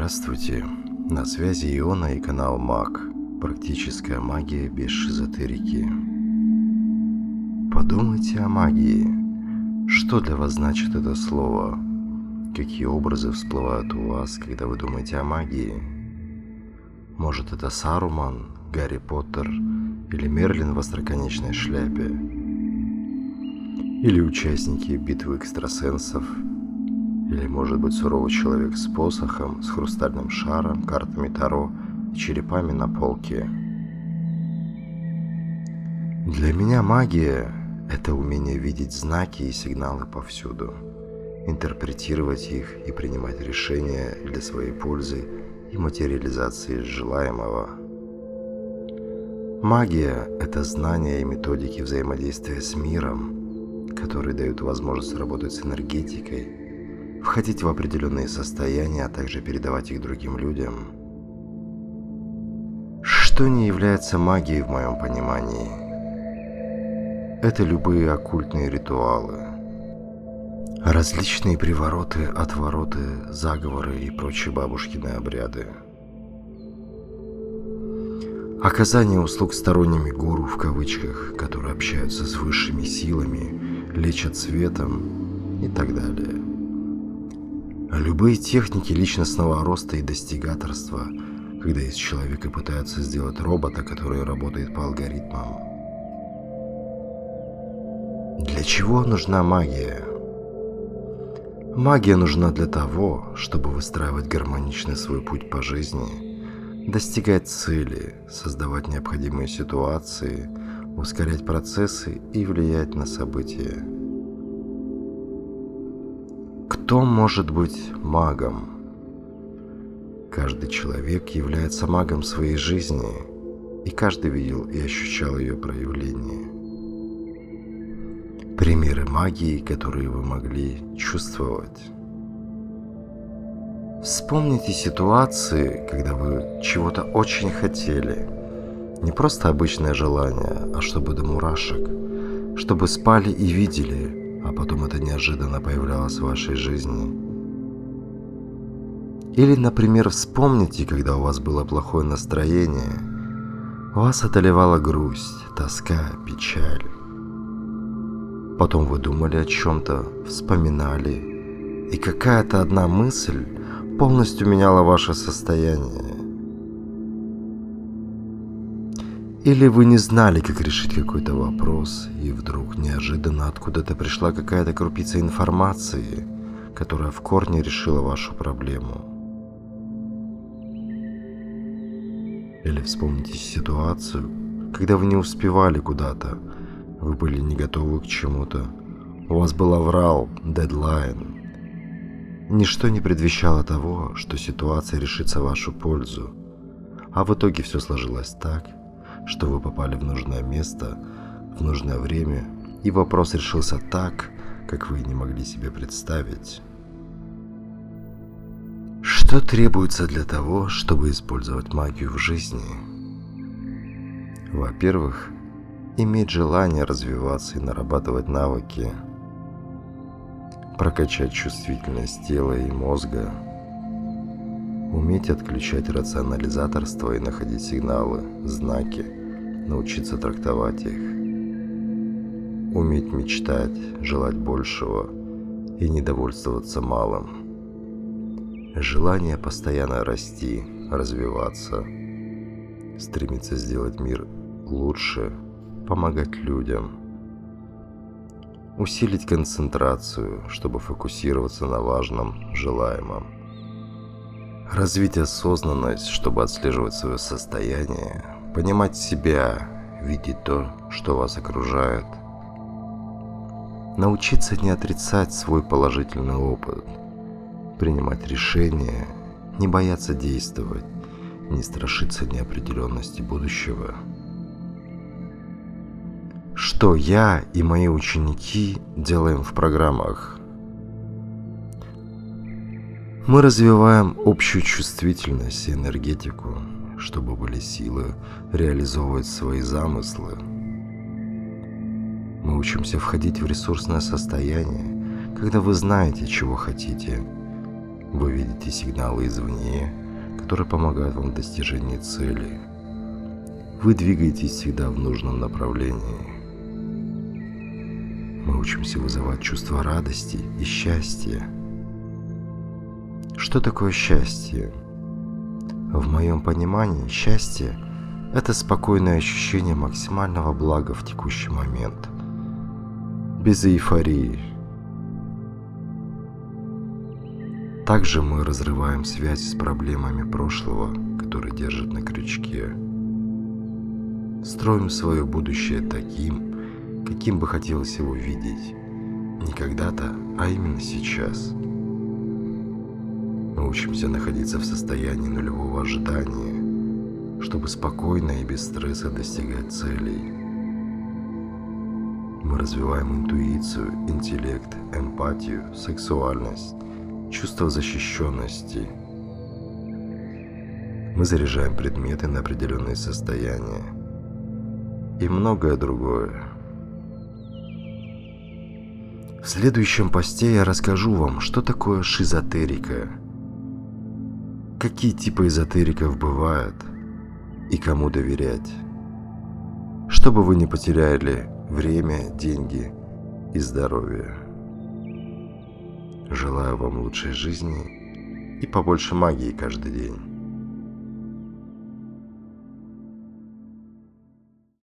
Здравствуйте, на связи Иона и канал МАГ. Практическая магия без шизотерики. Подумайте о магии. Что для вас значит это слово? Какие образы всплывают у вас, когда вы думаете о магии? Может это Саруман, Гарри Поттер или Мерлин в остроконечной шляпе? Или участники битвы экстрасенсов – или, может быть, суровый человек с посохом, с хрустальным шаром, картами Таро и черепами на полке. Для меня магия – это умение видеть знаки и сигналы повсюду, интерпретировать их и принимать решения для своей пользы и материализации желаемого. Магия – это знания и методики взаимодействия с миром, которые дают возможность работать с энергетикой, входить в определенные состояния, а также передавать их другим людям. Что не является магией в моем понимании? Это любые оккультные ритуалы. Различные привороты, отвороты, заговоры и прочие бабушкины обряды. Оказание услуг сторонними гуру в кавычках, которые общаются с высшими силами, лечат светом и так далее. Любые техники личностного роста и достигаторства, когда из человека пытаются сделать робота, который работает по алгоритмам. Для чего нужна магия? Магия нужна для того, чтобы выстраивать гармоничный свой путь по жизни, достигать цели, создавать необходимые ситуации, ускорять процессы и влиять на события. Кто может быть магом? Каждый человек является магом своей жизни, и каждый видел и ощущал ее проявление. Примеры магии, которые вы могли чувствовать. Вспомните ситуации, когда вы чего-то очень хотели. Не просто обычное желание, а чтобы до мурашек. Чтобы спали и видели, а потом это неожиданно появлялось в вашей жизни. Или, например, вспомните, когда у вас было плохое настроение, вас одолевала грусть, тоска, печаль. Потом вы думали о чем-то, вспоминали, и какая-то одна мысль полностью меняла ваше состояние. Или вы не знали, как решить какой-то вопрос, и вдруг неожиданно откуда-то пришла какая-то крупица информации, которая в корне решила вашу проблему. Или вспомните ситуацию, когда вы не успевали куда-то, вы были не готовы к чему-то, у вас был аврал, дедлайн. Ничто не предвещало того, что ситуация решится в вашу пользу, а в итоге все сложилось так, что вы попали в нужное место, в нужное время, и вопрос решился так, как вы не могли себе представить. Что требуется для того, чтобы использовать магию в жизни? Во-первых, иметь желание развиваться и нарабатывать навыки, прокачать чувствительность тела и мозга – Уметь отключать рационализаторство и находить сигналы, знаки, научиться трактовать их. Уметь мечтать, желать большего и недовольствоваться малым. Желание постоянно расти, развиваться, стремиться сделать мир лучше, помогать людям. Усилить концентрацию, чтобы фокусироваться на важном, желаемом Развить осознанность, чтобы отслеживать свое состояние, понимать себя, видеть то, что вас окружает. Научиться не отрицать свой положительный опыт, принимать решения, не бояться действовать, не страшиться неопределенности будущего. Что я и мои ученики делаем в программах мы развиваем общую чувствительность и энергетику, чтобы были силы реализовывать свои замыслы. Мы учимся входить в ресурсное состояние, когда вы знаете, чего хотите, Вы видите сигналы извне, которые помогают вам в достижении цели. Вы двигаетесь всегда в нужном направлении. Мы учимся вызывать чувство радости и счастья. Что такое счастье? В моем понимании счастье – это спокойное ощущение максимального блага в текущий момент. Без эйфории. Также мы разрываем связь с проблемами прошлого, которые держат на крючке. Строим свое будущее таким, каким бы хотелось его видеть. Не когда-то, а именно сейчас. Мы учимся находиться в состоянии нулевого ожидания, чтобы спокойно и без стресса достигать целей. Мы развиваем интуицию, интеллект, эмпатию, сексуальность, чувство защищенности. Мы заряжаем предметы на определенные состояния и многое другое. В следующем посте я расскажу вам, что такое шизотерика, какие типы эзотериков бывают и кому доверять, чтобы вы не потеряли время, деньги и здоровье. Желаю вам лучшей жизни и побольше магии каждый день.